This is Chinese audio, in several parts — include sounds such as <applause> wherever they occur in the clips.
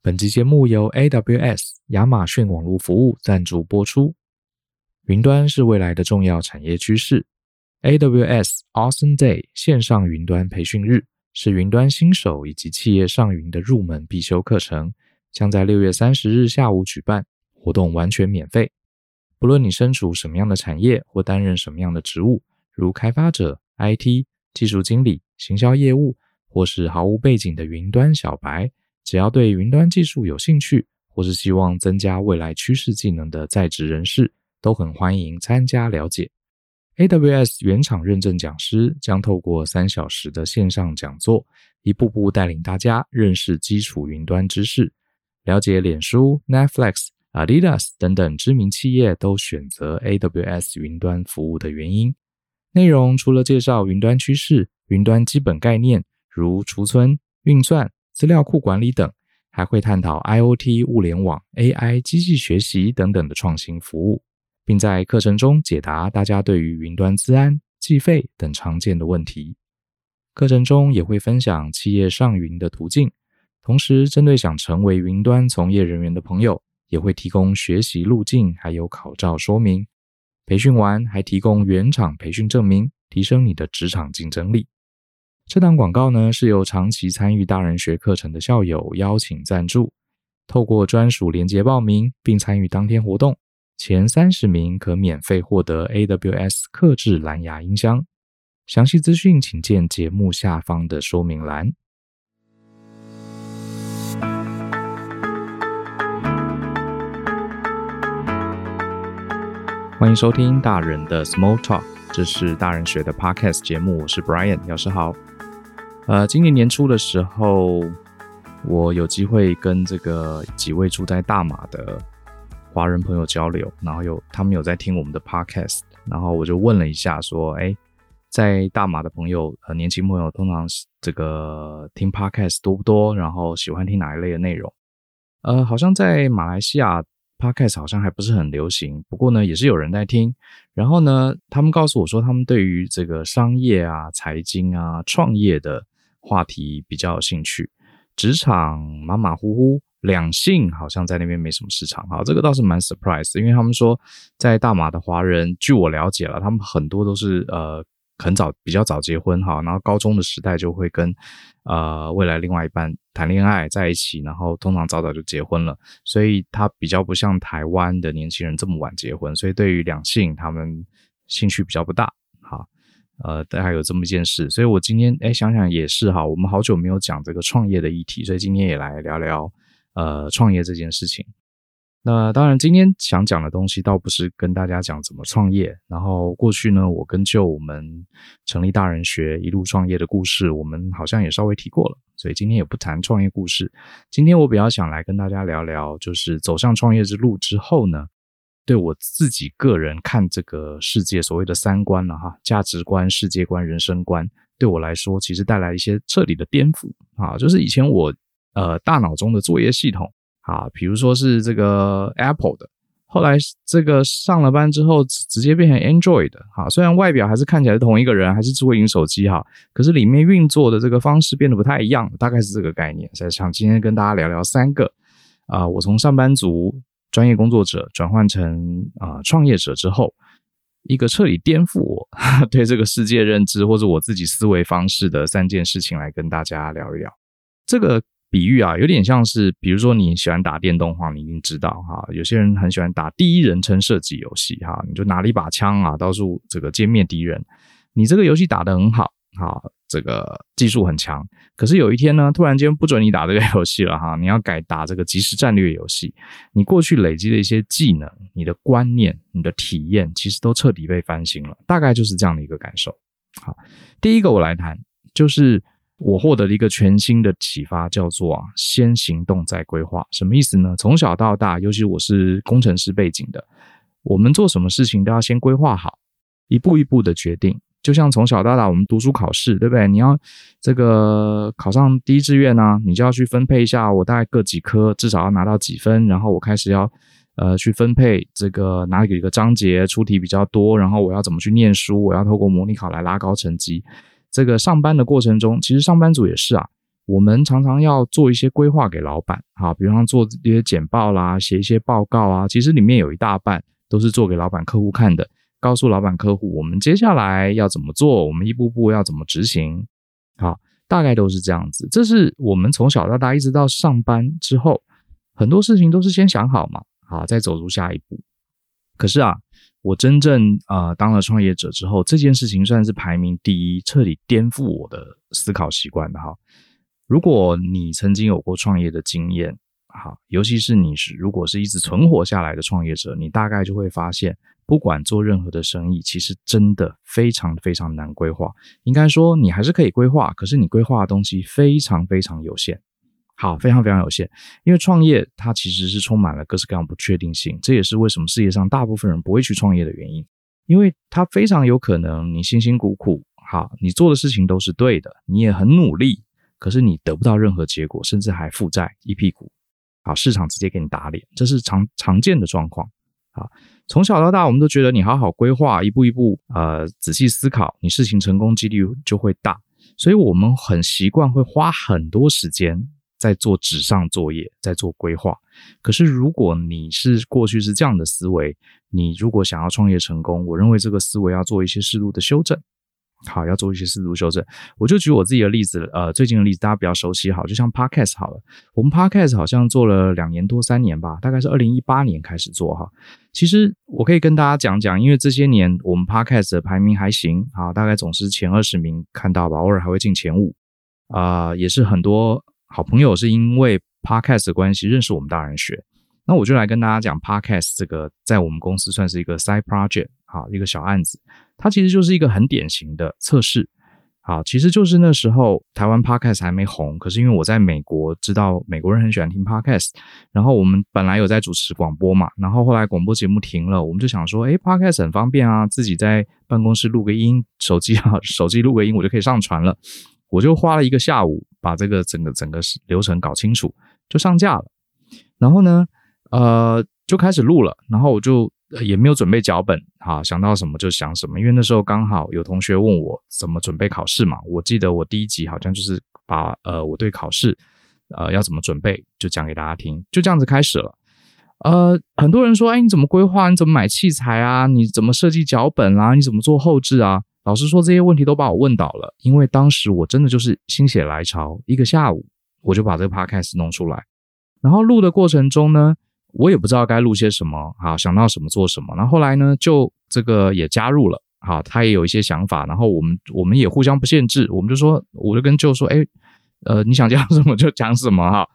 本集节目由 AWS 亚马逊网络服务赞助播出。云端是未来的重要产业趋势。AWS Awesome Day 线上云端培训日是云端新手以及企业上云的入门必修课程，将在六月三十日下午举办，活动完全免费。不论你身处什么样的产业或担任什么样的职务，如开发者、IT、技术经理、行销业务，或是毫无背景的云端小白，只要对云端技术有兴趣，或是希望增加未来趋势技能的在职人士，都很欢迎参加了解。AWS 原厂认证讲师将透过三小时的线上讲座，一步步带领大家认识基础云端知识，了解脸书、Netflix、Adidas 等等知名企业都选择 AWS 云端服务的原因。内容除了介绍云端趋势、云端基本概念，如储存、运算、资料库管理等，还会探讨 IoT、物联网、AI、机器学习等等的创新服务。并在课程中解答大家对于云端资安、计费等常见的问题。课程中也会分享企业上云的途径，同时针对想成为云端从业人员的朋友，也会提供学习路径，还有考照说明。培训完还提供原厂培训证明，提升你的职场竞争力。这档广告呢，是由长期参与大人学课程的校友邀请赞助，透过专属连接报名并参与当天活动。前三十名可免费获得 AWS 客制蓝牙音箱，详细资讯请见节目下方的说明栏。欢迎收听大人的 Small Talk，这是大人学的 Podcast 节目，我是 Brian，老师好。呃，今年年初的时候，我有机会跟这个几位住在大马的。华人朋友交流，然后有他们有在听我们的 podcast，然后我就问了一下，说：“哎，在大马的朋友，呃，年轻朋友通常这个听 podcast 多不多？然后喜欢听哪一类的内容？呃，好像在马来西亚 podcast 好像还不是很流行，不过呢，也是有人在听。然后呢，他们告诉我说，他们对于这个商业啊、财经啊、创业的话题比较有兴趣，职场马马虎虎。”两性好像在那边没什么市场，哈，这个倒是蛮 surprise，因为他们说在大马的华人，据我了解了，他们很多都是呃很早比较早结婚哈，然后高中的时代就会跟呃未来另外一半谈恋爱在一起，然后通常早早就结婚了，所以他比较不像台湾的年轻人这么晚结婚，所以对于两性他们兴趣比较不大，呃，大概有这么一件事，所以我今天哎想想也是哈，我们好久没有讲这个创业的议题，所以今天也来聊聊。呃，创业这件事情，那当然，今天想讲的东西倒不是跟大家讲怎么创业。然后过去呢，我跟就我们成立大人学一路创业的故事，我们好像也稍微提过了，所以今天也不谈创业故事。今天我比较想来跟大家聊聊，就是走上创业之路之后呢，对我自己个人看这个世界所谓的三观了哈，价值观、世界观、人生观，对我来说其实带来一些彻底的颠覆啊，就是以前我。呃，大脑中的作业系统啊，比如说是这个 Apple 的，后来这个上了班之后，直接变成 Android 的。哈，虽然外表还是看起来是同一个人，还是智慧型手机哈，可是里面运作的这个方式变得不太一样，大概是这个概念。所以想今天跟大家聊聊三个啊、我从上班族、专业工作者转换成啊、创业者之后，一个彻底颠覆我 <laughs> 对这个世界认知或者我自己思维方式的三件事情来跟大家聊一聊这个。比喻啊，有点像是，比如说你喜欢打电动的话，你一定知道哈。有些人很喜欢打第一人称射击游戏哈，你就拿了一把枪啊，到处这个歼灭敌人。你这个游戏打得很好，哈，这个技术很强。可是有一天呢，突然间不准你打这个游戏了哈，你要改打这个即时战略游戏。你过去累积的一些技能、你的观念、你的体验，其实都彻底被翻新了。大概就是这样的一个感受。好，第一个我来谈，就是。我获得了一个全新的启发，叫做啊，先行动再规划。什么意思呢？从小到大，尤其我是工程师背景的，我们做什么事情都要先规划好，一步一步的决定。就像从小到大，我们读书考试，对不对？你要这个考上第一志愿呢，你就要去分配一下，我大概各几科至少要拿到几分，然后我开始要呃去分配这个哪几个章节出题比较多，然后我要怎么去念书，我要透过模拟考来拉高成绩。这个上班的过程中，其实上班族也是啊。我们常常要做一些规划给老板，哈，比方做一些简报啦，写一些报告啊，其实里面有一大半都是做给老板客户看的，告诉老板客户我们接下来要怎么做，我们一步步要怎么执行，好，大概都是这样子。这是我们从小到大一直到上班之后，很多事情都是先想好嘛，好，再走出下一步。可是啊，我真正啊、呃、当了创业者之后，这件事情算是排名第一，彻底颠覆我的思考习惯的哈。如果你曾经有过创业的经验，好，尤其是你是如果是一直存活下来的创业者，你大概就会发现，不管做任何的生意，其实真的非常非常难规划。应该说，你还是可以规划，可是你规划的东西非常非常有限，好，非常非常有限。因为创业它其实是充满了各式各样不确定性，这也是为什么世界上大部分人不会去创业的原因，因为它非常有可能你辛辛苦苦，好，你做的事情都是对的，你也很努力。可是你得不到任何结果，甚至还负债一屁股，好，市场直接给你打脸，这是常常见的状况。啊，从小到大，我们都觉得你好好规划，一步一步，呃，仔细思考，你事情成功几率就会大。所以我们很习惯会花很多时间在做纸上作业，在做规划。可是如果你是过去是这样的思维，你如果想要创业成功，我认为这个思维要做一些适度的修正。好，要做一些适度修正。我就举我自己的例子，呃，最近的例子大家比较熟悉。好，就像 Podcast 好了，我们 Podcast 好像做了两年多三年吧，大概是二零一八年开始做哈。其实我可以跟大家讲讲，因为这些年我们 Podcast 的排名还行，啊，大概总是前二十名看到吧，偶尔还会进前五。啊、也是很多好朋友是因为 Podcast 的关系认识我们大人学。那我就来跟大家讲 Podcast 这个，在我们公司算是一个 side project，啊，一个小案子。它其实就是一个很典型的测试，啊，其实就是那时候台湾 Podcast 还没红，可是因为我在美国知道美国人很喜欢听 Podcast，然后我们本来有在主持广播嘛，然后后来广播节目停了，我们就想说，诶，Podcast 很方便啊，自己在办公室录个音，手机啊，<laughs> 手机录个音，我就可以上传了。我就花了一个下午把这个整个整个流程搞清楚，就上架了。然后呢，呃，就开始录了，然后我就也没有准备脚本，哈，想到什么就想什么。因为那时候刚好有同学问我怎么准备考试嘛，我记得我第一集好像就是把呃我对考试呃要怎么准备就讲给大家听，就这样子开始了。呃，很多人说，哎，你怎么规划？你怎么买器材啊？你怎么设计脚本啊？你怎么做后置啊？老实说，这些问题都把我问倒了，因为当时我真的就是心血来潮，一个下午我就把这个 podcast 弄出来，然后录的过程中呢。我也不知道该录些什么，啊，想到什么做什么。然后后来呢，就这个也加入了，啊，他也有一些想法。然后我们我们也互相不限制，我们就说，我就跟舅说，哎，呃，你想讲什么就讲什么哈。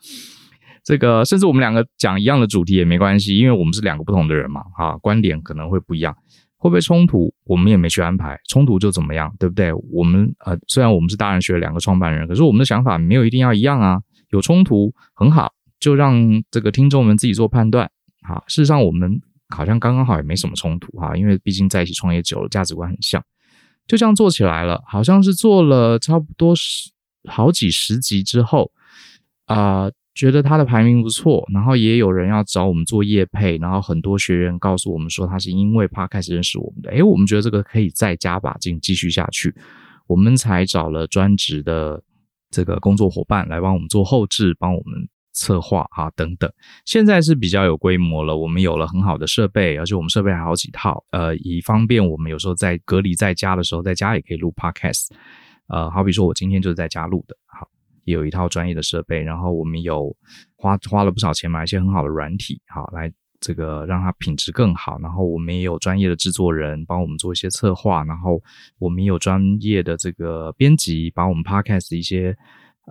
这个甚至我们两个讲一样的主题也没关系，因为我们是两个不同的人嘛，哈，观点可能会不一样，会不会冲突？我们也没去安排，冲突就怎么样，对不对？我们呃，虽然我们是大人学两个创办人，可是我们的想法没有一定要一样啊，有冲突很好。就让这个听众们自己做判断，哈。事实上，我们好像刚刚好也没什么冲突，哈，因为毕竟在一起创业久了，价值观很像，就这样做起来了。好像是做了差不多十好几十集之后，啊、呃，觉得他的排名不错，然后也有人要找我们做业配，然后很多学员告诉我们说他是因为 Podcast 认识我们的，诶，我们觉得这个可以再加把劲继续下去，我们才找了专职的这个工作伙伴来帮我们做后置，帮我们。策划啊等等，现在是比较有规模了。我们有了很好的设备，而且我们设备还好几套，呃，以方便我们有时候在隔离在家的时候，在家也可以录 podcast。呃，好比说我今天就是在家录的，好，有一套专业的设备。然后我们有花花了不少钱买一些很好的软体，好，来这个让它品质更好。然后我们也有专业的制作人帮我们做一些策划，然后我们也有专业的这个编辑把我们 podcast 一些。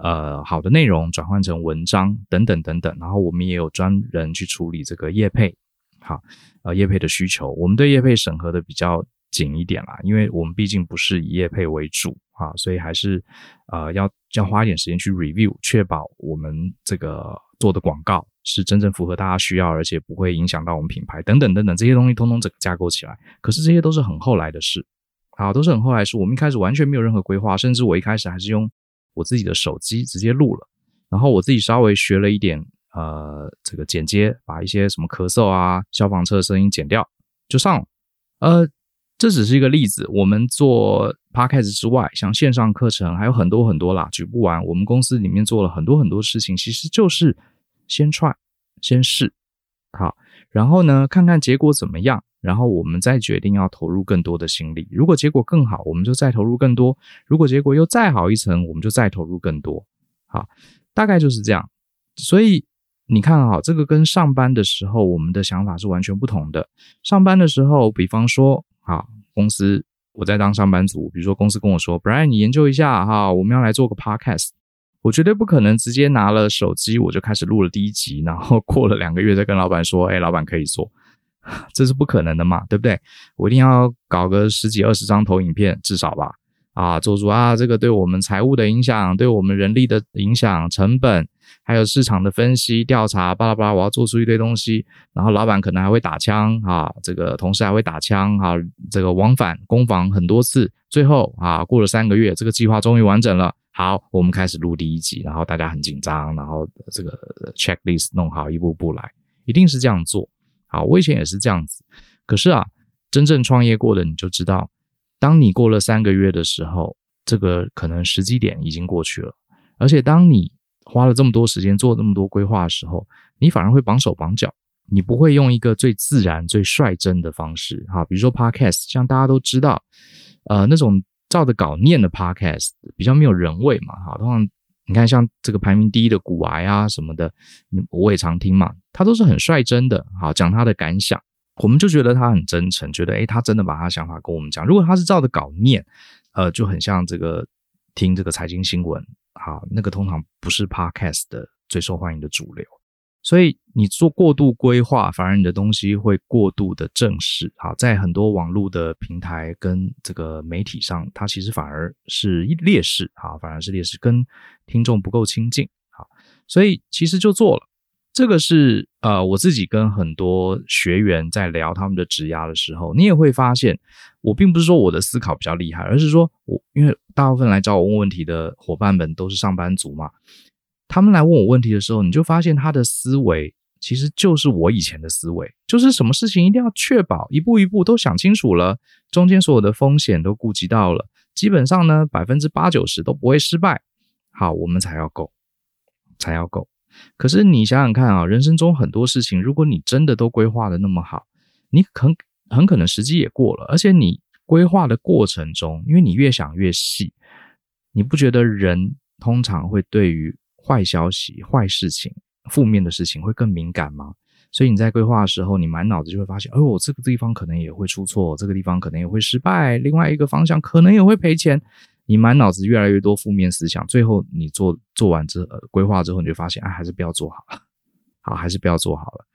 呃，好的内容转换成文章等等等等，然后我们也有专人去处理这个业配，好，呃，业配的需求，我们对业配审核的比较紧一点啦，因为我们毕竟不是以业配为主啊，所以还是呃要要花一点时间去 review，确保我们这个做的广告是真正符合大家需要，而且不会影响到我们品牌等等等等这些东西，通通整个架构起来。可是这些都是很后来的事，好，都是很后来的事，我们一开始完全没有任何规划，甚至我一开始还是用。我自己的手机直接录了，然后我自己稍微学了一点呃这个剪接，把一些什么咳嗽啊、消防车的声音剪掉就上了。呃，这只是一个例子。我们做 Podcast 之外，像线上课程还有很多很多啦，举不完。我们公司里面做了很多很多事情，其实就是先踹先试，好，然后呢，看看结果怎么样，然后我们再决定要投入更多的心力。如果结果更好，我们就再投入更多；如果结果又再好一层，我们就再投入更多。好，大概就是这样。所以你看啊，这个跟上班的时候我们的想法是完全不同的。上班的时候，比方说，啊，公司。我在当上班族，比如说公司跟我说，Brian，你研究一下哈，我们要来做个 podcast，我绝对不可能直接拿了手机我就开始录了第一集，然后过了两个月再跟老板说，哎，老板可以做，这是不可能的嘛，对不对？我一定要搞个十几二十张投影片，至少吧。啊，做出啊，这个对我们财务的影响，对我们人力的影响，成本，还有市场的分析调查，巴拉巴拉，我要做出一堆东西，然后老板可能还会打枪啊，这个同事还会打枪啊，这个往返攻防很多次，最后啊，过了三个月，这个计划终于完整了，好，我们开始录第一集，然后大家很紧张，然后这个 checklist 弄好，一步步来，一定是这样做。好，我以前也是这样子，可是啊，真正创业过的你就知道。当你过了三个月的时候，这个可能时机点已经过去了。而且，当你花了这么多时间做这么多规划的时候，你反而会绑手绑脚，你不会用一个最自然、最率真的方式。哈，比如说 Podcast，像大家都知道，呃，那种照着稿念的 Podcast 比较没有人味嘛。哈，通常你看像这个排名第一的股癌啊什么的，我也常听嘛，他都是很率真的，好讲他的感想。我们就觉得他很真诚，觉得诶，他真的把他想法跟我们讲。如果他是照着稿念，呃，就很像这个听这个财经新闻，好，那个通常不是 Podcast 的最受欢迎的主流。所以你做过度规划，反而你的东西会过度的正式。好，在很多网络的平台跟这个媒体上，它其实反而是劣势，好，反而是劣势，跟听众不够亲近。好，所以其实就做了。这个是呃，我自己跟很多学员在聊他们的职涯的时候，你也会发现，我并不是说我的思考比较厉害，而是说我因为大部分来找我问问题的伙伴们都是上班族嘛，他们来问我问题的时候，你就发现他的思维其实就是我以前的思维，就是什么事情一定要确保一步一步都想清楚了，中间所有的风险都顾及到了，基本上呢百分之八九十都不会失败，好，我们才要够才要够。可是你想想看啊，人生中很多事情，如果你真的都规划的那么好，你很很可能时机也过了，而且你规划的过程中，因为你越想越细，你不觉得人通常会对于坏消息、坏事情、负面的事情会更敏感吗？所以你在规划的时候，你满脑子就会发现，哦，我这个地方可能也会出错，这个地方可能也会失败，另外一个方向可能也会赔钱。你满脑子越来越多负面思想，最后你做做完之后规划之后，你就发现，哎，还是不要做好了，<laughs> 好，还是不要做好了。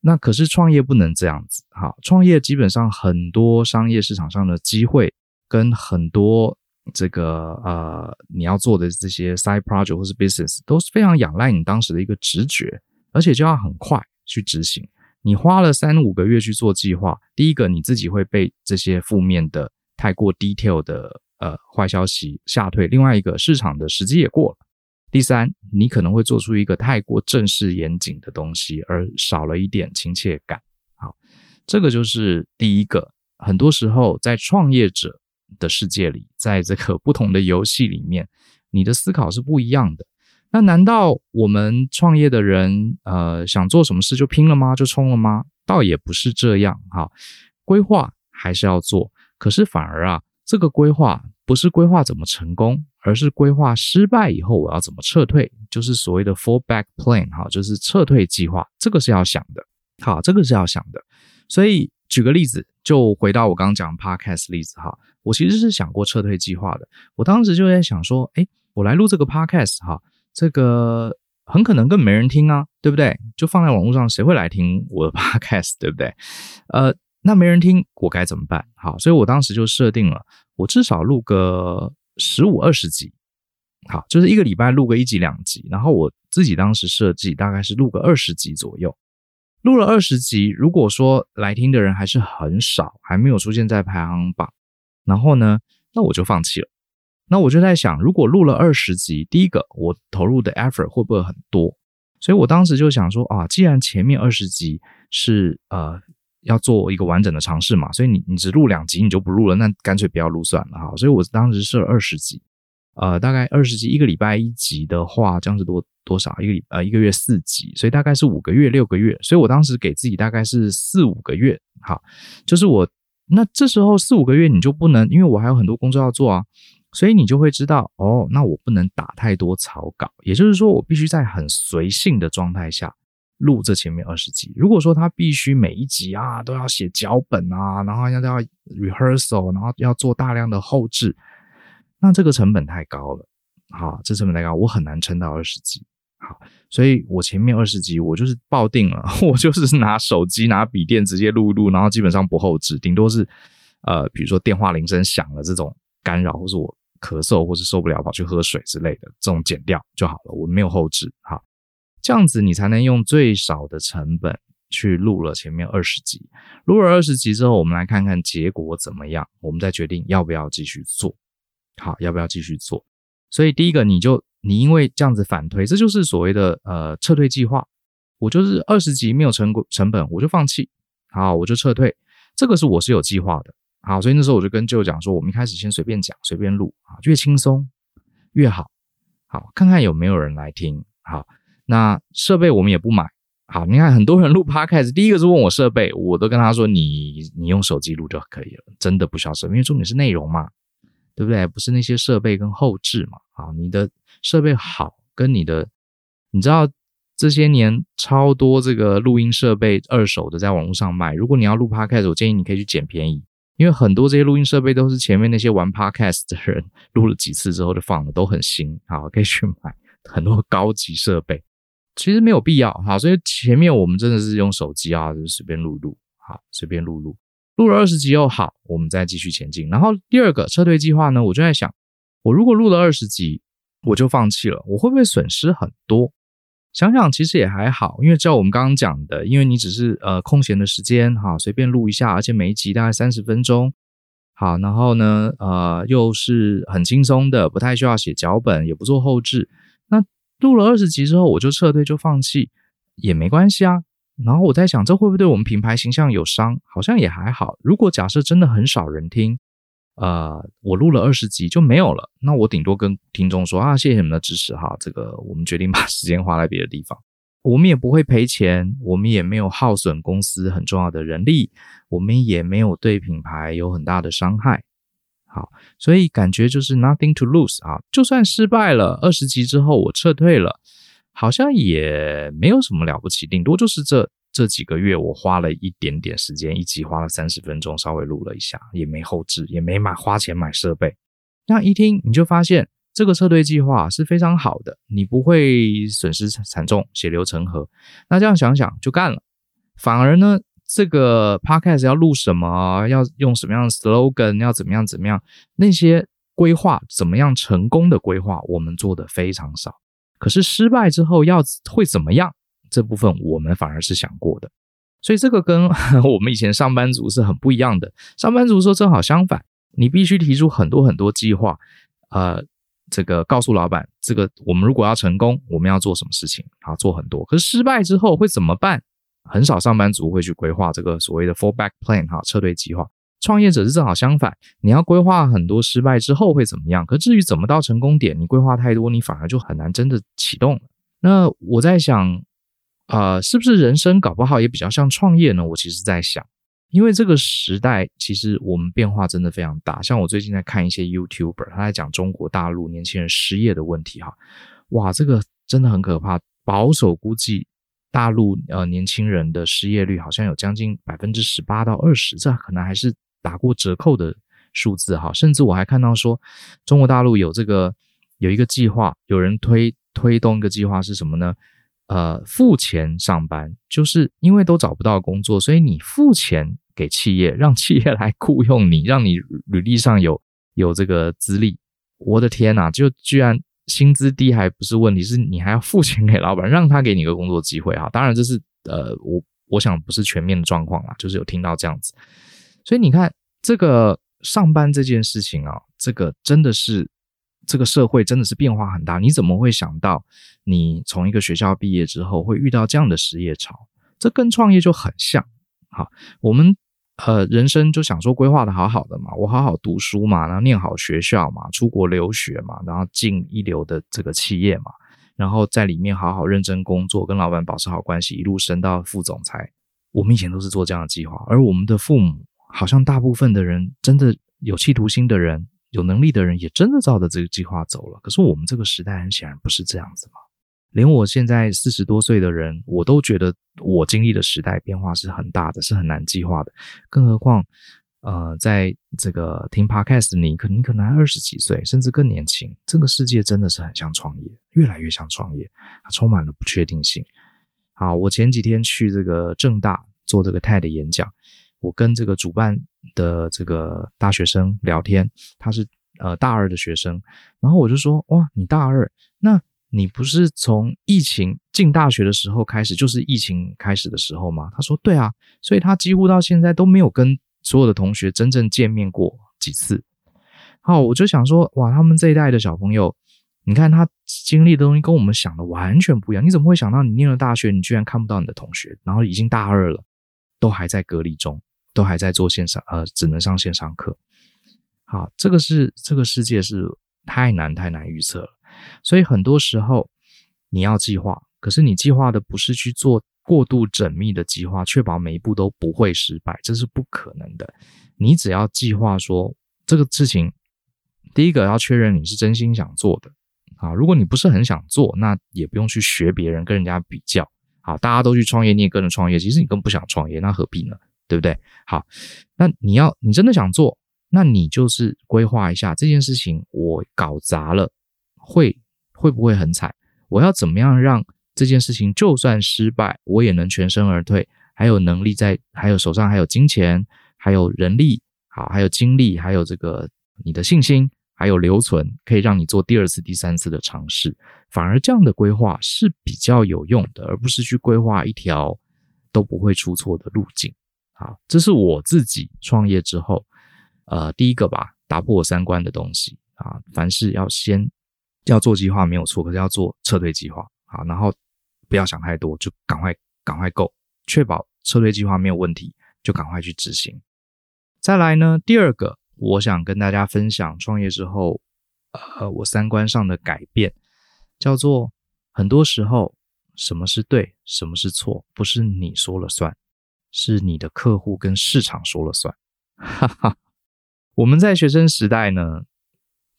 那可是创业不能这样子，好，创业基本上很多商业市场上的机会跟很多这个呃你要做的这些 side project 或是 business 都是非常仰赖你当时的一个直觉，而且就要很快去执行。你花了三五个月去做计划，第一个你自己会被这些负面的太过 detail 的。呃，坏消息吓退。另外一个，市场的时机也过了。第三，你可能会做出一个太过正式严谨的东西，而少了一点亲切感。好，这个就是第一个。很多时候，在创业者的世界里，在这个不同的游戏里面，你的思考是不一样的。那难道我们创业的人，呃，想做什么事就拼了吗？就冲了吗？倒也不是这样。哈，规划还是要做，可是反而啊。这个规划不是规划怎么成功，而是规划失败以后我要怎么撤退，就是所谓的 fallback plan 哈，就是撤退计划，这个是要想的。好，这个是要想的。所以举个例子，就回到我刚刚讲 podcast 例子哈，我其实是想过撤退计划的。我当时就在想说，诶，我来录这个 podcast 哈，这个很可能根本没人听啊，对不对？就放在网络上，谁会来听我的 <laughs> podcast，对不对？呃。那没人听，我该怎么办？好，所以我当时就设定了，我至少录个十五二十集，好，就是一个礼拜录个一集两集。然后我自己当时设计大概是录个二十集左右。录了二十集，如果说来听的人还是很少，还没有出现在排行榜，然后呢，那我就放弃了。那我就在想，如果录了二十集，第一个我投入的 effort 会不会很多？所以我当时就想说啊，既然前面二十集是呃。要做一个完整的尝试嘛，所以你你只录两集你就不录了，那干脆不要录算了哈。所以我当时设了二十集，呃，大概二十集一个礼拜一集的话，这样是多多少？一个礼呃一个月四集，所以大概是五个月六个月。所以我当时给自己大概是四五个月，好，就是我那这时候四五个月你就不能，因为我还有很多工作要做啊，所以你就会知道哦，那我不能打太多草稿，也就是说我必须在很随性的状态下。录这前面二十集，如果说他必须每一集啊都要写脚本啊，然后要要 rehearsal，然后要做大量的后制，那这个成本太高了，好，这成本太高，我很难撑到二十集，好，所以我前面二十集我就是抱定了，<laughs> 我就是拿手机拿笔电直接录一录，然后基本上不后置，顶多是呃比如说电话铃声响了这种干扰，或是我咳嗽或是受不了跑去喝水之类的这种剪掉就好了，我没有后置，好。这样子你才能用最少的成本去录了前面二十集，录了二十集之后，我们来看看结果怎么样，我们再决定要不要继续做。好，要不要继续做？所以第一个，你就你因为这样子反推，这就是所谓的呃撤退计划。我就是二十集没有成果成本，我就放弃，好，我就撤退。这个是我是有计划的，好，所以那时候我就跟舅讲说，我们一开始先随便讲，随便录啊，越轻松越好，好，看看有没有人来听，好。那设备我们也不买，好，你看很多人录 Podcast，第一个是问我设备，我都跟他说，你你用手机录就可以了，真的不需要设备，因为重点是内容嘛，对不对？不是那些设备跟后置嘛，啊，你的设备好，跟你的，你知道这些年超多这个录音设备二手的在网络上卖，如果你要录 Podcast，我建议你可以去捡便宜，因为很多这些录音设备都是前面那些玩 Podcast 的人录了几次之后就放了，都很新，好，可以去买很多高级设备。其实没有必要，好，所以前面我们真的是用手机啊，就随便录录，好，随便录录，录了二十集又好，我们再继续前进。然后第二个撤退计划呢，我就在想，我如果录了二十集，我就放弃了，我会不会损失很多？想想其实也还好，因为照我们刚刚讲的，因为你只是呃空闲的时间哈，随便录一下，而且每一集大概三十分钟，好，然后呢呃又是很轻松的，不太需要写脚本，也不做后置，那。录了二十集之后，我就撤退，就放弃，也没关系啊。然后我在想，这会不会对我们品牌形象有伤？好像也还好。如果假设真的很少人听，呃，我录了二十集就没有了，那我顶多跟听众说啊，谢谢你们的支持哈。这个我们决定把时间花在别的地方，我们也不会赔钱，我们也没有耗损公司很重要的人力，我们也没有对品牌有很大的伤害。好，所以感觉就是 nothing to lose 啊，就算失败了二十集之后我撤退了，好像也没有什么了不起，顶多就是这这几个月我花了一点点时间，一集花了三十分钟，稍微录了一下，也没后置，也没买花钱买设备。那一听你就发现这个撤退计划是非常好的，你不会损失惨重，血流成河。那这样想想就干了，反而呢。这个 podcast 要录什么？要用什么样的 slogan？要怎么样？怎么样？那些规划怎么样成功的规划，我们做的非常少。可是失败之后要会怎么样？这部分我们反而是想过的。所以这个跟 <laughs> 我们以前上班族是很不一样的。上班族说正好相反，你必须提出很多很多计划，呃，这个告诉老板，这个我们如果要成功，我们要做什么事情？啊，做很多。可是失败之后会怎么办？很少上班族会去规划这个所谓的 fallback plan 哈，撤退计划。创业者是正好相反，你要规划很多失败之后会怎么样。可至于怎么到成功点，你规划太多，你反而就很难真的启动了。那我在想，呃，是不是人生搞不好也比较像创业呢？我其实在想，因为这个时代其实我们变化真的非常大。像我最近在看一些 YouTuber，他在讲中国大陆年轻人失业的问题哈，哇，这个真的很可怕。保守估计。大陆呃年轻人的失业率好像有将近百分之十八到二十，这可能还是打过折扣的数字哈。甚至我还看到说，中国大陆有这个有一个计划，有人推推动一个计划是什么呢？呃，付钱上班，就是因为都找不到工作，所以你付钱给企业，让企业来雇佣你，让你履历上有有这个资历。我的天呐，就居然。薪资低还不是问题，是你还要付钱给老板，让他给你个工作机会哈。当然这是呃，我我想不是全面的状况啦，就是有听到这样子。所以你看这个上班这件事情啊，这个真的是这个社会真的是变化很大。你怎么会想到你从一个学校毕业之后会遇到这样的失业潮？这跟创业就很像好，我们呃人生就想说规划的好好的嘛，我好好读书嘛，然后念好学校嘛，出国留学嘛，然后进一流的这个企业嘛，然后在里面好好认真工作，跟老板保持好关系，一路升到副总裁。我们以前都是做这样的计划，而我们的父母好像大部分的人真的有企图心的人，有能力的人也真的照着这个计划走了。可是我们这个时代很显然不是这样子嘛。连我现在四十多岁的人，我都觉得我经历的时代变化是很大的，是很难计划的。更何况，呃，在这个听 Podcast 你可你可能二十几岁，甚至更年轻。这个世界真的是很像创业，越来越像创业，它充满了不确定性。好，我前几天去这个正大做这个 TED 演讲，我跟这个主办的这个大学生聊天，他是呃大二的学生，然后我就说，哇，你大二那。你不是从疫情进大学的时候开始，就是疫情开始的时候吗？他说对啊，所以他几乎到现在都没有跟所有的同学真正见面过几次。好，我就想说，哇，他们这一代的小朋友，你看他经历的东西跟我们想的完全不一样。你怎么会想到你念了大学，你居然看不到你的同学，然后已经大二了，都还在隔离中，都还在做线上，呃，只能上线上课。好，这个是这个世界是太难太难预测了。所以很多时候你要计划，可是你计划的不是去做过度缜密的计划，确保每一步都不会失败，这是不可能的。你只要计划说这个事情，第一个要确认你是真心想做的啊。如果你不是很想做，那也不用去学别人跟人家比较。好，大家都去创业，你也跟着创业，其实你更不想创业，那何必呢？对不对？好，那你要你真的想做，那你就是规划一下这件事情，我搞砸了。会会不会很惨？我要怎么样让这件事情就算失败，我也能全身而退？还有能力在，还有手上还有金钱，还有人力，好，还有精力，还有这个你的信心，还有留存，可以让你做第二次、第三次的尝试。反而这样的规划是比较有用的，而不是去规划一条都不会出错的路径。好，这是我自己创业之后，呃，第一个吧，打破我三观的东西啊。凡事要先。要做计划没有错，可是要做撤退计划，啊，然后不要想太多，就赶快赶快 go，确保撤退计划没有问题，就赶快去执行。再来呢，第二个，我想跟大家分享创业之后，呃，我三观上的改变，叫做很多时候什么是对，什么是错，不是你说了算，是你的客户跟市场说了算。哈哈，我们在学生时代呢，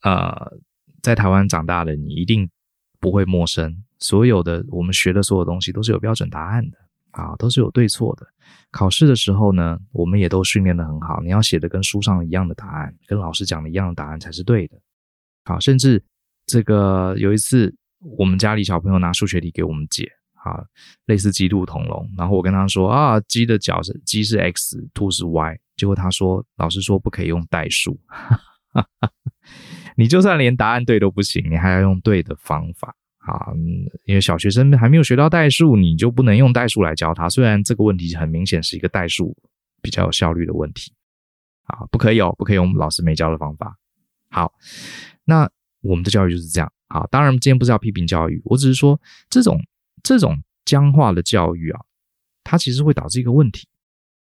呃。在台湾长大的你一定不会陌生，所有的我们学的所有东西都是有标准答案的啊，都是有对错的。考试的时候呢，我们也都训练的很好，你要写的跟书上一样的答案，跟老师讲的一样的答案才是对的。好，甚至这个有一次，我们家里小朋友拿数学题给我们解，啊，类似鸡兔同笼，然后我跟他说啊，鸡的脚是鸡是 x，兔是 y，结果他说老师说不可以用代数。哈哈哈。你就算连答案对都不行，你还要用对的方法啊！因为小学生还没有学到代数，你就不能用代数来教他。虽然这个问题很明显是一个代数比较有效率的问题啊，不可以哦，不可以用老师没教的方法。好，那我们的教育就是这样。好，当然今天不是要批评教育，我只是说这种这种僵化的教育啊，它其实会导致一个问题，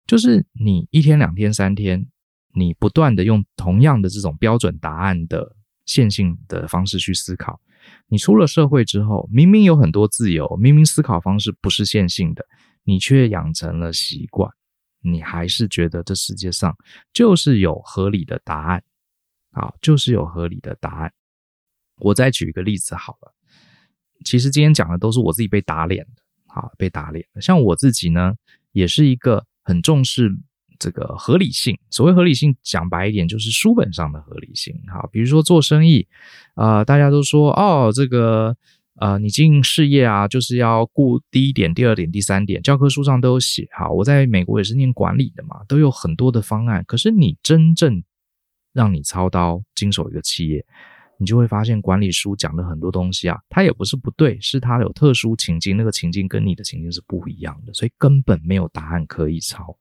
就是你一天、两天、三天，你不断的用同样的这种标准答案的。线性的方式去思考，你出了社会之后，明明有很多自由，明明思考方式不是线性的，你却养成了习惯，你还是觉得这世界上就是有合理的答案，好，就是有合理的答案。我再举一个例子好了，其实今天讲的都是我自己被打脸的，好，被打脸的。像我自己呢，也是一个很重视。这个合理性，所谓合理性，讲白一点就是书本上的合理性。好，比如说做生意，呃，大家都说哦，这个呃，你经营事业啊，就是要顾第一点、第二点、第三点，教科书上都有写。好，我在美国也是念管理的嘛，都有很多的方案。可是你真正让你操刀经手一个企业，你就会发现管理书讲的很多东西啊，它也不是不对，是它有特殊情境，那个情境跟你的情境是不一样的，所以根本没有答案可以抄。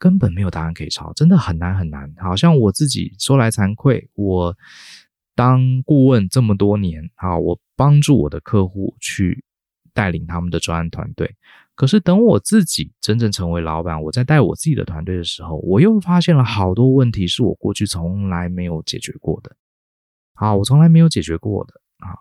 根本没有答案可以抄，真的很难很难。好像我自己说来惭愧，我当顾问这么多年，啊，我帮助我的客户去带领他们的专案团队。可是等我自己真正成为老板，我在带我自己的团队的时候，我又发现了好多问题是我过去从来没有解决过的。好，我从来没有解决过的啊！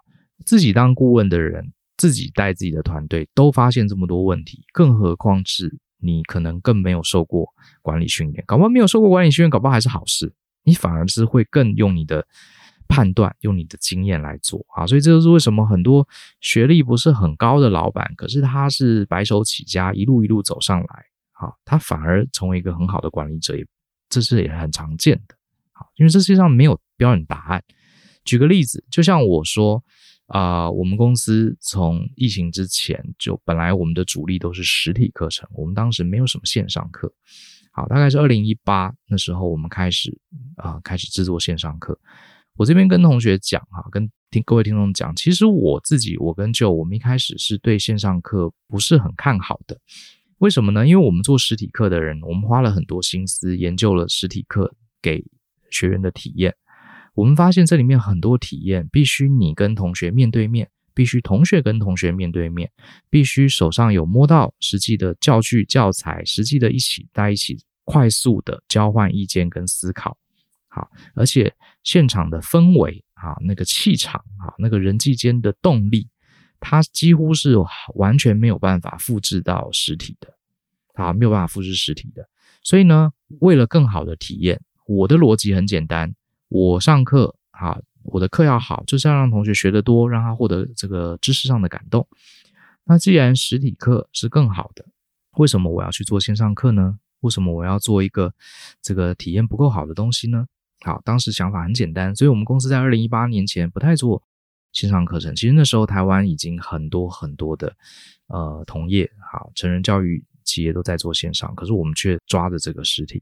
自己当顾问的人，自己带自己的团队，都发现这么多问题，更何况是你可能更没有受过管理训练，搞不好没有受过管理训练，搞不好还是好事，你反而是会更用你的。判断用你的经验来做啊，所以这就是为什么很多学历不是很高的老板，可是他是白手起家，一路一路走上来，好，他反而成为一个很好的管理者，也这是也很常见的，好，因为这世界上没有标准答案。举个例子，就像我说啊、我们公司从疫情之前就本来我们的主力都是实体课程，我们当时没有什么线上课，好，大概是二零一八那时候我们开始啊、开始制作线上课。我这边跟同学讲哈，跟听各位听众讲，其实我自己，我跟 Joe，我们一开始是对线上课不是很看好的。为什么呢？因为我们做实体课的人，我们花了很多心思研究了实体课给学员的体验。我们发现这里面很多体验必须你跟同学面对面，必须同学跟同学面对面，必须手上有摸到实际的教具教材，实际的一起在一起快速的交换意见跟思考。好，而且现场的氛围啊，那个气场啊，那个人际间的动力，它几乎是完全没有办法复制到实体的，啊，没有办法复制实体的。所以呢，为了更好的体验，我的逻辑很简单，我上课啊，我的课要好，就是要让同学学得多，让他获得这个知识上的感动。那既然实体课是更好的，为什么我要去做线上课呢？为什么我要做一个这个体验不够好的东西呢？好，当时想法很简单，所以我们公司在二零一八年前不太做线上课程。其实那时候台湾已经很多很多的呃同业，好，成人教育企业都在做线上，可是我们却抓着这个实体。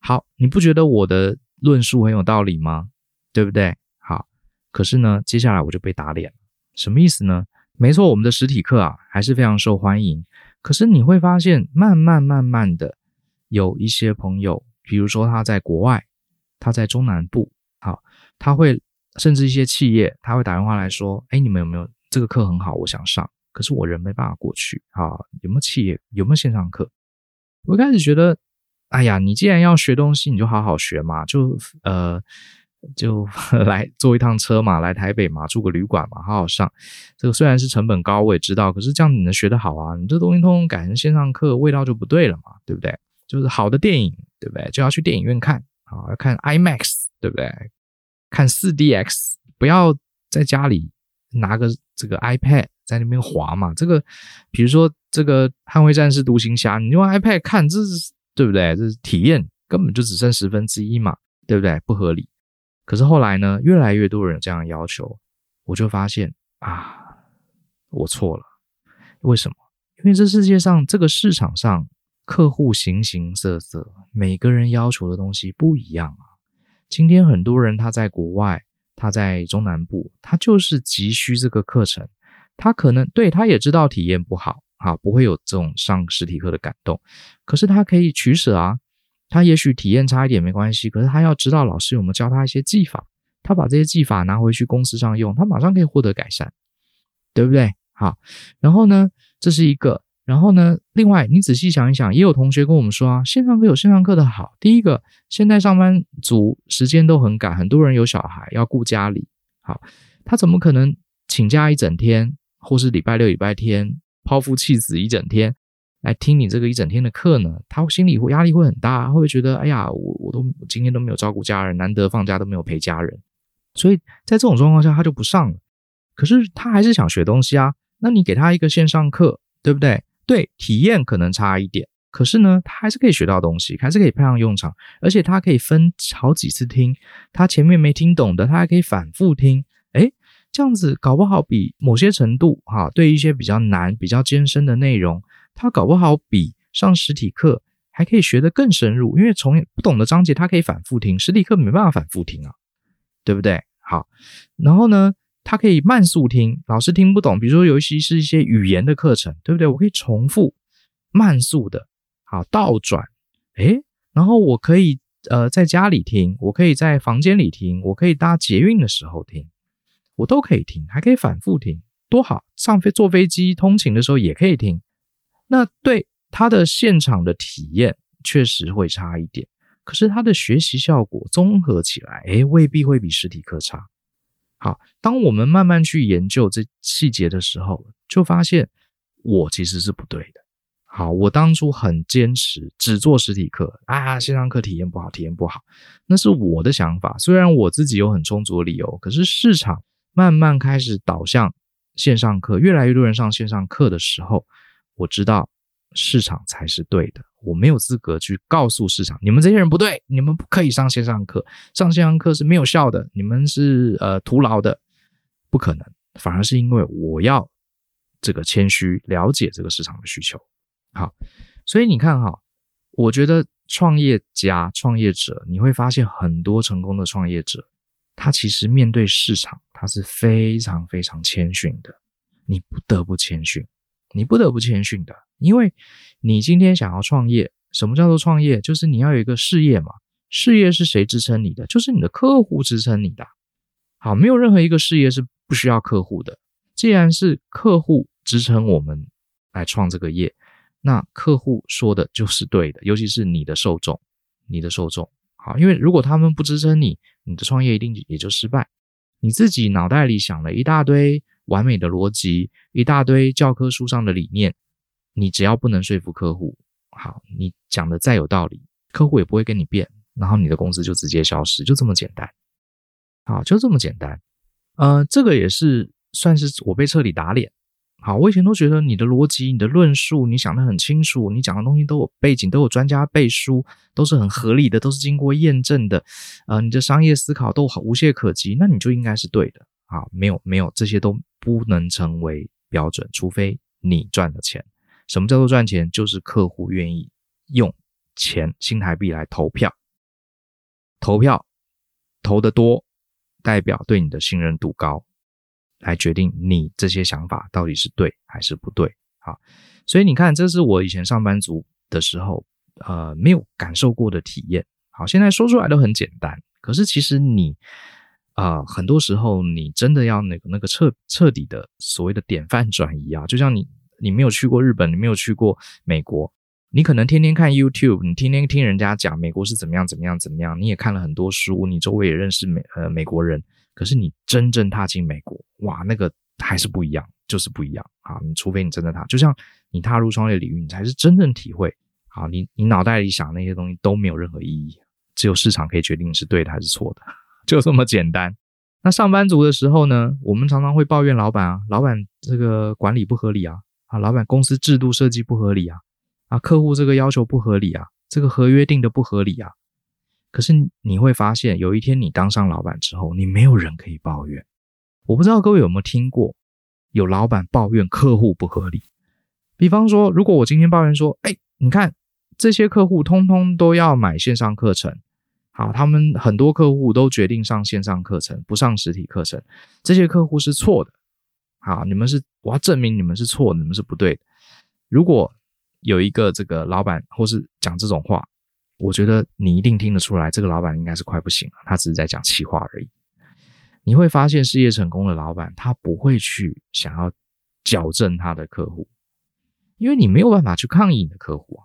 好，你不觉得我的论述很有道理吗？对不对？好，可是呢，接下来我就被打脸了。什么意思呢？没错，我们的实体课啊还是非常受欢迎。可是你会发现，慢慢慢慢的，有一些朋友，比如说他在国外。他在中南部，好，他会甚至一些企业，他会打电话来说：“哎，你们有没有这个课很好，我想上，可是我人没办法过去，好，有没有企业有没有线上课？”我一开始觉得，哎呀，你既然要学东西，你就好好学嘛，就呃，就 <laughs> 来坐一趟车嘛，来台北嘛，住个旅馆嘛，好好上。这个虽然是成本高，我也知道，可是这样你能学得好啊？你这东西通通改成线上课，味道就不对了嘛，对不对？就是好的电影，对不对？就要去电影院看。啊，要看 IMAX，对不对？看 4DX，不要在家里拿个这个 iPad 在那边滑嘛。这个，比如说这个《捍卫战士独行侠》，你用 iPad 看，这是对不对？这是体验根本就只剩十分之一嘛，对不对？不合理。可是后来呢，越来越多人有这样要求，我就发现啊，我错了。为什么？因为这世界上这个市场上。客户形形色色，每个人要求的东西不一样啊。今天很多人他在国外，他在中南部，他就是急需这个课程。他可能对他也知道体验不好啊，不会有这种上实体课的感动。可是他可以取舍啊，他也许体验差一点没关系，可是他要知道老师有没有教他一些技法，他把这些技法拿回去公司上用，他马上可以获得改善，对不对？好，然后呢，这是一个。然后呢，另外你仔细想一想，也有同学跟我们说啊，线上课有线上课的好。第一个，现在上班族时间都很赶，很多人有小孩要顾家里，好，他怎么可能请假一整天，或是礼拜六、礼拜天抛夫弃子一整天来听你这个一整天的课呢？他心里会压力会很大，会不会觉得，哎呀，我我都今天都没有照顾家人，难得放假都没有陪家人，所以在这种状况下他就不上了。可是他还是想学东西啊，那你给他一个线上课，对不对？对，体验可能差一点，可是呢，他还是可以学到东西，还是可以派上用场，而且他可以分好几次听，他前面没听懂的，他还可以反复听，这样子搞不好比某些程度哈，对一些比较难、比较艰深的内容，他搞不好比上实体课还可以学得更深入，因为从不懂的章节他可以反复听，实体课没办法反复听啊，对不对？好，然后呢？他可以慢速听，老师听不懂，比如说尤其是一些语言的课程，对不对？我可以重复慢速的，好倒转，诶，然后我可以呃在家里听，我可以在房间里听，我可以搭捷运的时候听，我都可以听，还可以反复听，多好！上飞坐飞机通勤的时候也可以听。那对他的现场的体验确实会差一点，可是他的学习效果综合起来，诶，未必会比实体课差。好，当我们慢慢去研究这细节的时候，就发现我其实是不对的。好，我当初很坚持只做实体课啊，线上课体验不好，体验不好，那是我的想法。虽然我自己有很充足的理由，可是市场慢慢开始导向线上课，越来越多人上线上课的时候，我知道市场才是对的。我没有资格去告诉市场，你们这些人不对，你们不可以上线上课，上线上课是没有效的，你们是呃徒劳的，不可能。反而是因为我要这个谦虚，了解这个市场的需求。好，所以你看哈，我觉得创业家、创业者，你会发现很多成功的创业者，他其实面对市场，他是非常非常谦逊的。你不得不谦逊，你不得不谦逊的，因为你今天想要创业，什么叫做创业？就是你要有一个事业嘛。事业是谁支撑你的？就是你的客户支撑你的。好，没有任何一个事业是不需要客户的。既然是客户支撑我们来创这个业。那客户说的就是对的，尤其是你的受众，你的受众，好，因为如果他们不支撑你，你的创业一定也就失败。你自己脑袋里想了一大堆完美的逻辑，一大堆教科书上的理念，你只要不能说服客户，好，你讲的再有道理，客户也不会跟你变，然后你的公司就直接消失，就这么简单，好，就这么简单。呃，这个也是算是我被彻底打脸。好，我以前都觉得你的逻辑、你的论述，你想得很清楚，你讲的东西都有背景，都有专家背书，都是很合理的，都是经过验证的。呃，你的商业思考都好无懈可击，那你就应该是对的。好，没有没有，这些都不能成为标准，除非你赚了钱。什么叫做赚钱？就是客户愿意用钱新台币来投票，投票投的多，代表对你的信任度高。来决定你这些想法到底是对还是不对，好，所以你看，这是我以前上班族的时候，呃，没有感受过的体验。好，现在说出来都很简单，可是其实你，啊、呃，很多时候你真的要那个那个彻彻底的所谓的典范转移啊，就像你你没有去过日本，你没有去过美国，你可能天天看 YouTube，你天天听人家讲美国是怎么样怎么样怎么样，你也看了很多书，你周围也认识美呃美国人。可是你真正踏进美国，哇，那个还是不一样，就是不一样啊！你除非你真的踏，就像你踏入创业领域，你才是真正体会。好，你你脑袋里想那些东西都没有任何意义，只有市场可以决定你是对的还是错的，<laughs> 就这么简单。那上班族的时候呢，我们常常会抱怨老板啊，老板这个管理不合理啊，啊，老板公司制度设计不合理啊，啊，客户这个要求不合理啊，这个合约定的不合理啊。可是你会发现，有一天你当上老板之后，你没有人可以抱怨。我不知道各位有没有听过，有老板抱怨客户不合理。比方说，如果我今天抱怨说，哎，你看这些客户通通都要买线上课程，好，他们很多客户都决定上线上课程，不上实体课程，这些客户是错的。好，你们是，我要证明你们是错的，你们是不对的。如果有一个这个老板或是讲这种话，我觉得你一定听得出来，这个老板应该是快不行了。他只是在讲气话而已。你会发现，事业成功的老板，他不会去想要矫正他的客户，因为你没有办法去抗议你的客户啊。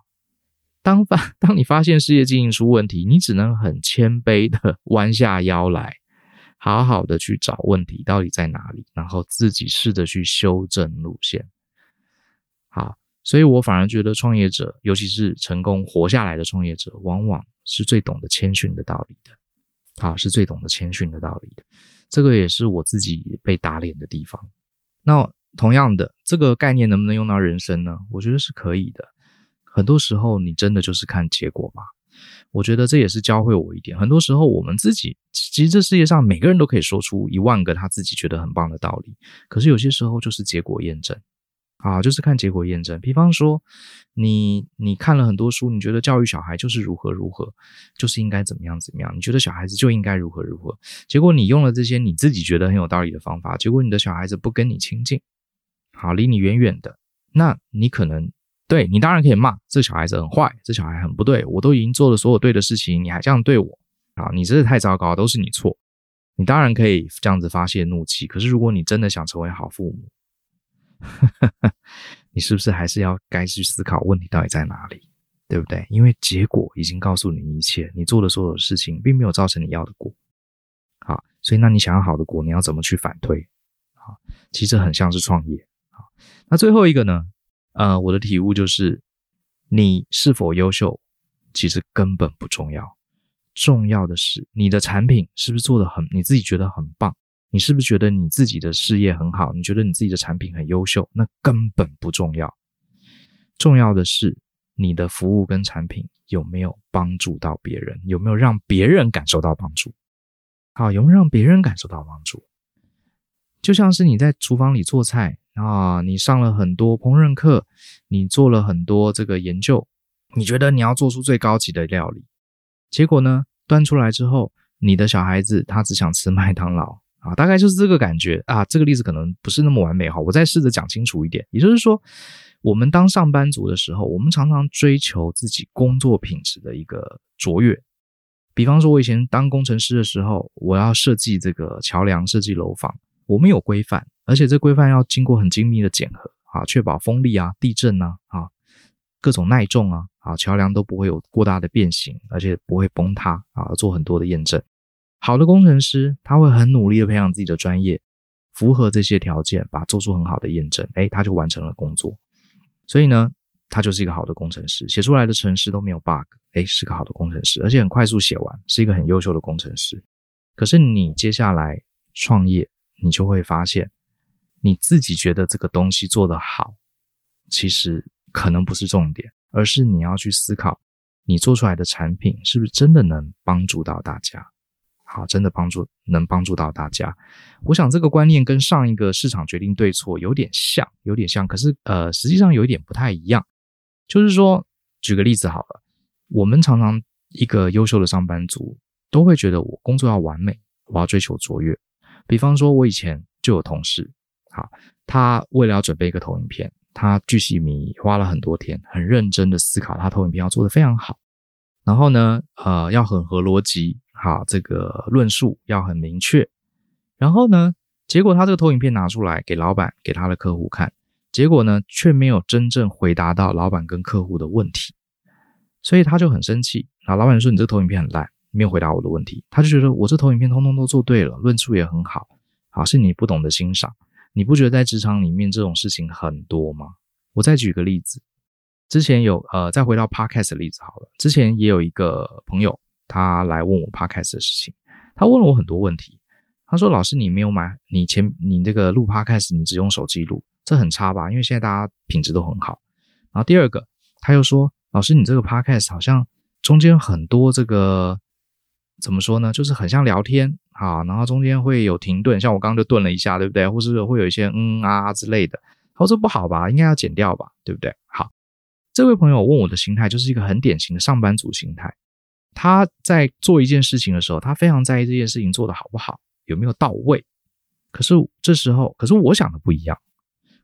当发当你发现事业经营出问题，你只能很谦卑的 <laughs> 弯下腰来，好好的去找问题到底在哪里，然后自己试着去修正路线。好。所以我反而觉得，创业者，尤其是成功活下来的创业者，往往是最懂得谦逊的道理的。啊，是最懂得谦逊的道理的。这个也是我自己被打脸的地方。那同样的，这个概念能不能用到人生呢？我觉得是可以的。很多时候，你真的就是看结果吧。我觉得这也是教会我一点。很多时候，我们自己其实这世界上每个人都可以说出一万个他自己觉得很棒的道理，可是有些时候就是结果验证。啊，就是看结果验证。比方说，你你看了很多书，你觉得教育小孩就是如何如何，就是应该怎么样怎么样。你觉得小孩子就应该如何如何，结果你用了这些你自己觉得很有道理的方法，结果你的小孩子不跟你亲近，好，离你远远的。那你可能对你当然可以骂这小孩子很坏，这小孩很不对，我都已经做了所有对的事情，你还这样对我，啊，你真是太糟糕，都是你错。你当然可以这样子发泄怒气，可是如果你真的想成为好父母，<laughs> 你是不是还是要该去思考问题到底在哪里，对不对？因为结果已经告诉你一切，你做的所有事情并没有造成你要的果。好，所以那你想要好的果，你要怎么去反推？好，其实很像是创业。好，那最后一个呢？呃，我的体悟就是，你是否优秀，其实根本不重要，重要的是你的产品是不是做得很，你自己觉得很棒。你是不是觉得你自己的事业很好？你觉得你自己的产品很优秀？那根本不重要。重要的是你的服务跟产品有没有帮助到别人？有没有让别人感受到帮助？好，有没有让别人感受到帮助？就像是你在厨房里做菜啊，你上了很多烹饪课，你做了很多这个研究，你觉得你要做出最高级的料理，结果呢，端出来之后，你的小孩子他只想吃麦当劳。啊，大概就是这个感觉啊。这个例子可能不是那么完美哈，我再试着讲清楚一点。也就是说，我们当上班族的时候，我们常常追求自己工作品质的一个卓越。比方说，我以前当工程师的时候，我要设计这个桥梁、设计楼房，我们有规范，而且这规范要经过很精密的检核啊，确保风力啊、地震啊、啊各种耐重啊、啊桥梁都不会有过大的变形，而且不会崩塌啊，做很多的验证。好的工程师，他会很努力的培养自己的专业，符合这些条件，把做出很好的验证，诶，他就完成了工作。所以呢，他就是一个好的工程师，写出来的程式都没有 bug，诶，是个好的工程师，而且很快速写完，是一个很优秀的工程师。可是你接下来创业，你就会发现，你自己觉得这个东西做得好，其实可能不是重点，而是你要去思考，你做出来的产品是不是真的能帮助到大家。好，真的帮助能帮助到大家。我想这个观念跟上一个市场决定对错有点像，有点像，可是呃，实际上有一点不太一样。就是说，举个例子好了，我们常常一个优秀的上班族都会觉得我工作要完美，我要追求卓越。比方说，我以前就有同事，好，他为了要准备一个投影片，他巨细靡花了很多天，很认真的思考他投影片要做得非常好，然后呢，呃，要很合逻辑。好，这个论述要很明确。然后呢，结果他这个投影片拿出来给老板、给他的客户看，结果呢，却没有真正回答到老板跟客户的问题，所以他就很生气。然后老板说：“你这个投影片很烂，没有回答我的问题。”他就觉得我这投影片通通都做对了，论述也很好，好，是你不懂得欣赏。你不觉得在职场里面这种事情很多吗？我再举个例子，之前有呃，再回到 Podcast 的例子好了，之前也有一个朋友。他来问我 Podcast 的事情，他问了我很多问题。他说：“老师，你没有买，你前你这个录 Podcast，你只用手机录，这很差吧？因为现在大家品质都很好。”然后第二个，他又说：“老师，你这个 Podcast 好像中间很多这个怎么说呢？就是很像聊天啊，然后中间会有停顿，像我刚刚就顿了一下，对不对？或是会有一些嗯啊之类的。他说这不好吧？应该要剪掉吧，对不对？好，这位朋友问我的心态就是一个很典型的上班族心态。他在做一件事情的时候，他非常在意这件事情做得好不好，有没有到位。可是这时候，可是我想的不一样。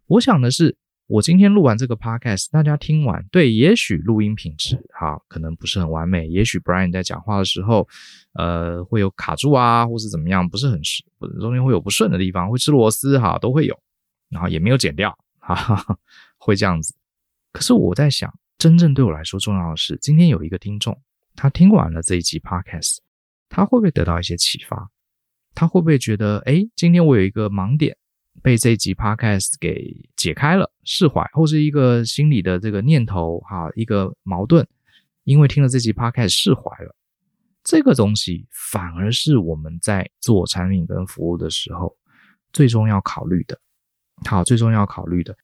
我想的是，我今天录完这个 podcast，大家听完，对，也许录音品质哈，可能不是很完美，也许 Brian 在讲话的时候，呃，会有卡住啊，或是怎么样，不是很顺，中间会有不顺的地方，会吃螺丝哈，都会有，然后也没有剪掉，哈哈哈，会这样子。可是我在想，真正对我来说重要的是，今天有一个听众。他听完了这一集 podcast，他会不会得到一些启发？他会不会觉得，诶，今天我有一个盲点被这一集 podcast 给解开了，释怀，或是一个心里的这个念头，哈，一个矛盾，因为听了这集 podcast 释怀了。这个东西反而是我们在做产品跟服务的时候最重要考虑的。好，最重要考虑的，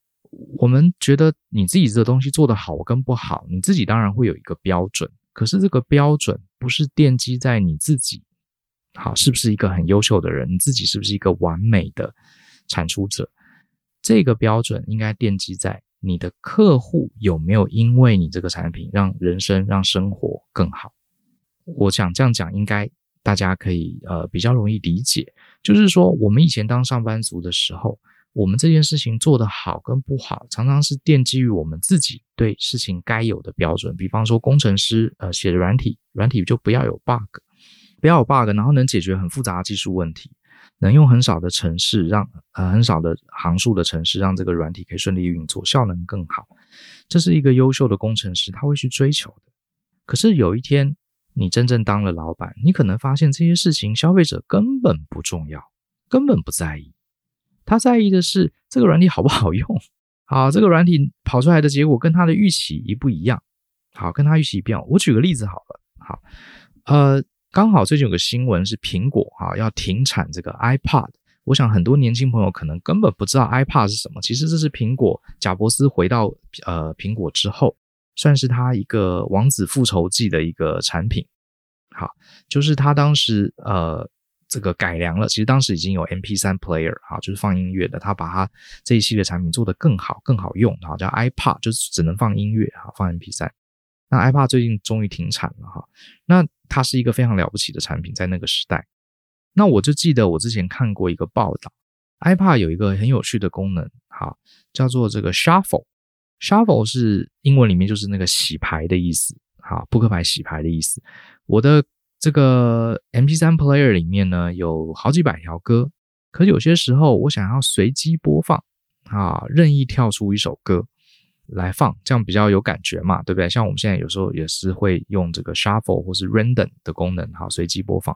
我们觉得你自己这个东西做得好跟不好，你自己当然会有一个标准。可是这个标准不是奠基在你自己，好，是不是一个很优秀的人？你自己是不是一个完美的产出者？这个标准应该奠基在你的客户有没有因为你这个产品让人生、让生活更好。我想这样讲，应该大家可以呃比较容易理解。就是说，我们以前当上班族的时候。我们这件事情做得好跟不好，常常是奠基于我们自己对事情该有的标准。比方说，工程师呃写的软体，软体就不要有 bug，不要有 bug，然后能解决很复杂的技术问题。能用很少的程式让呃很少的行数的程式让这个软体可以顺利运作，效能更好，这是一个优秀的工程师他会去追求的。可是有一天你真正当了老板，你可能发现这些事情消费者根本不重要，根本不在意，他在意的是这个软体好不好用，<laughs> 好，这个软体跑出来的结果跟他的预期一不一样，好，跟他预期一样。我举个例子好了，好，呃。刚好最近有个新闻是苹果啊要停产这个 iPod，我想很多年轻朋友可能根本不知道 iPod 是什么。其实这是苹果贾伯斯回到呃苹果之后，算是他一个王子复仇记的一个产品。好，就是他当时呃这个改良了，其实当时已经有 MP3 player 啊，就是放音乐的，他把他这一系列产品做得更好更好用，哈叫 iPod，就是只能放音乐啊，放 MP3。那 iPod 最近终于停产了哈，那它是一个非常了不起的产品，在那个时代。那我就记得我之前看过一个报道，iPod 有一个很有趣的功能，哈，叫做这个 Shuffle。Shuffle 是英文里面就是那个洗牌的意思，哈，扑克牌洗牌的意思。我的这个 MP3 player 里面呢，有好几百条歌，可有些时候我想要随机播放，啊，任意跳出一首歌。来放，这样比较有感觉嘛，对不对？像我们现在有时候也是会用这个 shuffle 或是 random 的功能，好，随机播放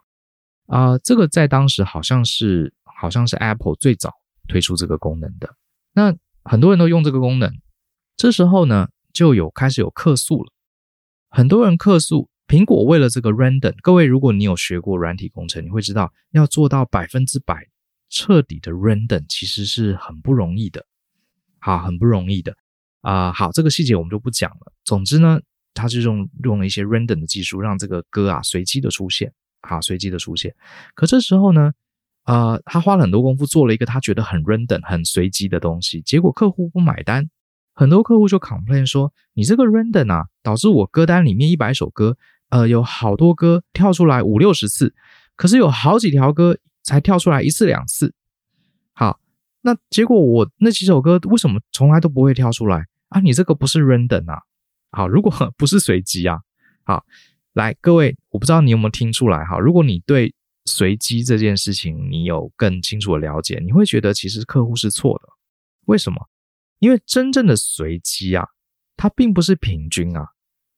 啊、呃。这个在当时好像是好像是 Apple 最早推出这个功能的。那很多人都用这个功能，这时候呢就有开始有客诉了。很多人客诉苹果为了这个 random，各位如果你有学过软体工程，你会知道要做到百分之百彻底的 random 其实是很不容易的，好，很不容易的。啊、好，这个细节我们就不讲了。总之呢，他是用用了一些 random 的技术，让这个歌啊随机的出现，好，随机的出现。可这时候呢，呃，他花了很多功夫做了一个他觉得很 random、很随机的东西，结果客户不买单，很多客户就 complain 说，你这个 random 啊，导致我歌单里面一百首歌，呃，有好多歌跳出来五六十次，可是有好几条歌才跳出来一次两次。好，那结果我那几首歌为什么从来都不会跳出来？啊，你这个不是 random 啊，好，如果 <laughs> 不是随机啊，好，来各位，我不知道你有没有听出来哈，如果你对随机这件事情你有更清楚的了解，你会觉得其实客户是错的，为什么？因为真正的随机啊，它并不是平均啊，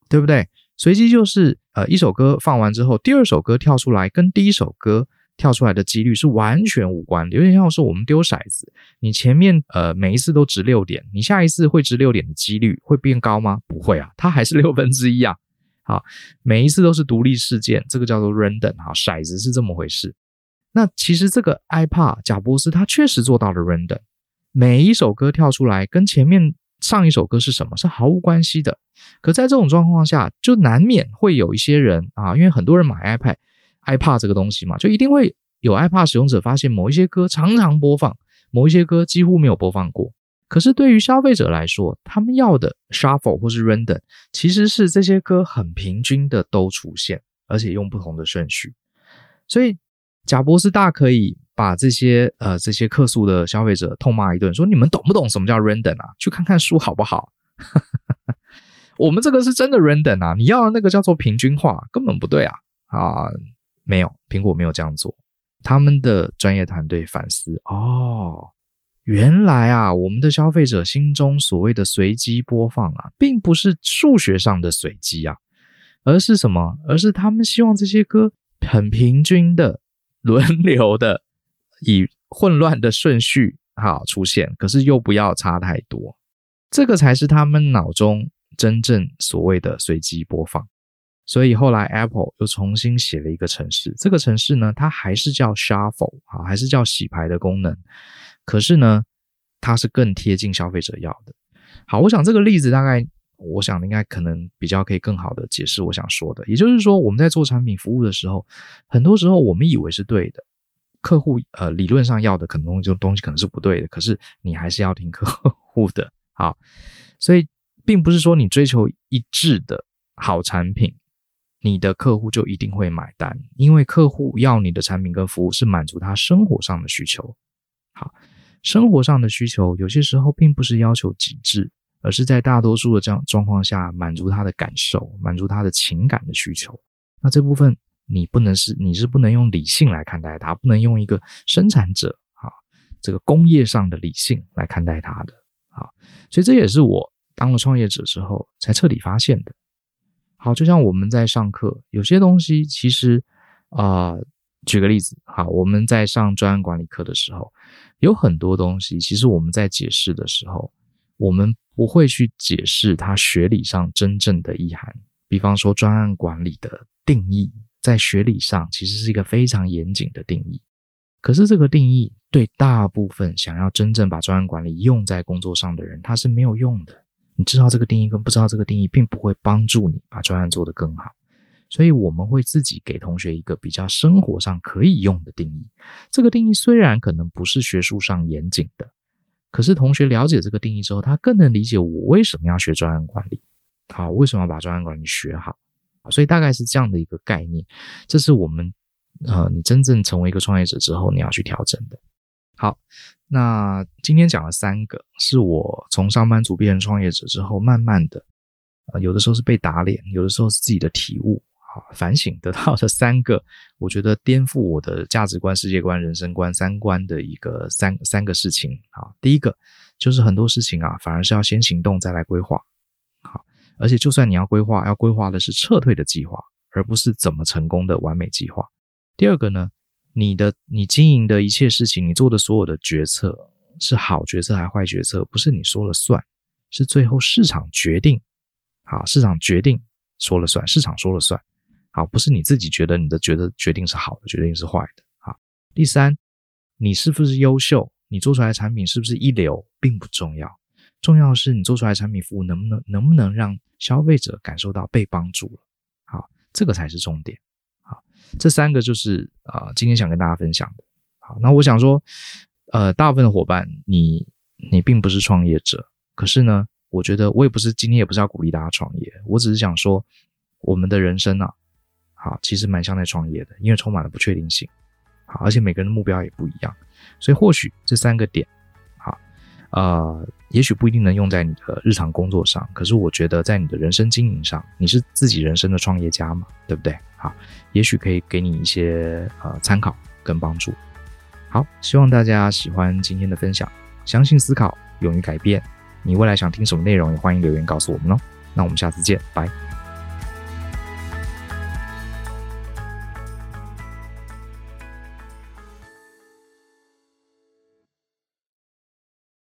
对不对？随机就是呃一首歌放完之后，第二首歌跳出来跟第一首歌。跳出来的几率是完全无关的，有点像是我们丢骰子，你前面呃每一次都值六点，你下一次会值六点的几率会变高吗？<laughs> 不会啊，它还是六分之一啊。<laughs> 好，每一次都是独立事件，这个叫做 random。哈，骰子是这么回事。那其实这个 iPad 贾伯斯他确实做到了 random，每一首歌跳出来跟前面上一首歌是什么是毫无关系的。可在这种状况下，就难免会有一些人啊，因为很多人买 iPad。iPod 这个东西嘛，就一定会有 iPad 使用者发现某一些歌常常播放，某一些歌几乎没有播放过。可是对于消费者来说，他们要的 Shuffle 或是 Random 其实是这些歌很平均的都出现，而且用不同的顺序。所以贾博士大可以把这些呃这些客诉的消费者痛骂一顿，说你们懂不懂什么叫 Random 啊？去看看书好不好？<laughs> 我们这个是真的 Random 啊！你要的那个叫做平均化，根本不对啊啊！没有，苹果没有这样做。他们的专业团队反思，哦，原来啊，我们的消费者心中所谓的随机播放啊，并不是数学上的随机啊，而是什么？而是他们希望这些歌很平均的、轮流的，以混乱的顺序好出现，可是又不要差太多。这个才是他们脑中真正所谓的随机播放。所以后来 Apple 又重新写了一个程式，这个程式呢，它还是叫 Shuffle 啊，还是叫洗牌的功能，可是呢，它是更贴近消费者要的。好，我想这个例子大概，我想应该可能比较可以更好的解释我想说的。也就是说，我们在做产品服务的时候，很多时候我们以为是对的，客户呃理论上要的可能就东西可能是不对的，可是你还是要听客户的。好，所以并不是说你追求一致的好产品。你的客户就一定会买单，因为客户要你的产品跟服务是满足他生活上的需求。好，生活上的需求有些时候并不是要求极致，而是在大多数的这样状况下满足他的感受，满足他的情感的需求。那这部分你不能是你是不能用理性来看待它，不能用一个生产者啊这个工业上的理性来看待它的啊，所以这也是我当了创业者之后才彻底发现的。好，就像我们在上课，有些东西其实啊、举个例子，好，我们在上专案管理课的时候，有很多东西，其实我们在解释的时候，我们不会去解释它学理上真正的意涵。比方说，专案管理的定义。在学理上，其实是一个非常严谨的定义。可是这个定义对大部分想要真正把专案管理用在工作上的人，它是没有用的。你知道这个定义跟不知道这个定义，并不会帮助你把专案做得更好。所以我们会自己给同学一个比较生活上可以用的定义。这个定义虽然可能不是学术上严谨的，可是同学了解这个定义之后，他更能理解我为什么要学专案管理。好，为什么要把专案管理学好？所以大概是这样的一个概念，这是我们呃，你真正成为一个创业者之后，你要去调整的。好，那今天讲了三个，是我从上班族变成创业者之后，慢慢的，呃，有的时候是被打脸，有的时候是自己的体悟啊，反省得到的三个，我觉得颠覆我的价值观、世界观、人生观、三观的一个三三个事情啊。第一个就是很多事情啊，反而是要先行动再来规划。而且，就算你要规划，要规划的是撤退的计划，而不是怎么成功的完美计划。第二个呢，你的你经营的一切事情，你做的所有的决策是好决策还是坏决策，不是你说了算，是最后市场决定。好，市场决定说了算，市场说了算。好，不是你自己觉得你的觉得决定是好的，决定是坏的。好，第三，你是不是优秀，你做出来的产品是不是一流，并不重要。重要的是你做出来产品服务能不能能不能让消费者感受到被帮助了？好，这个才是重点。好，这三个就是啊、今天想跟大家分享的。好，那我想说，呃，大部分的伙伴，你你并不是创业者，可是呢，我觉得我也不是今天也不是要鼓励大家创业，我只是想说，我们的人生啊，好，其实蛮像在创业的，因为充满了不确定性。好，而且每个人的目标也不一样，所以或许这三个点。呃，也许不一定能用在你的日常工作上，可是我觉得在你的人生经营上，你是自己人生的创业家嘛，对不对？好，也许可以给你一些呃参考跟帮助。好，希望大家喜欢今天的分享，相信思考，勇于改变。你未来想听什么内容，也欢迎留言告诉我们哦。那我们下次见，拜。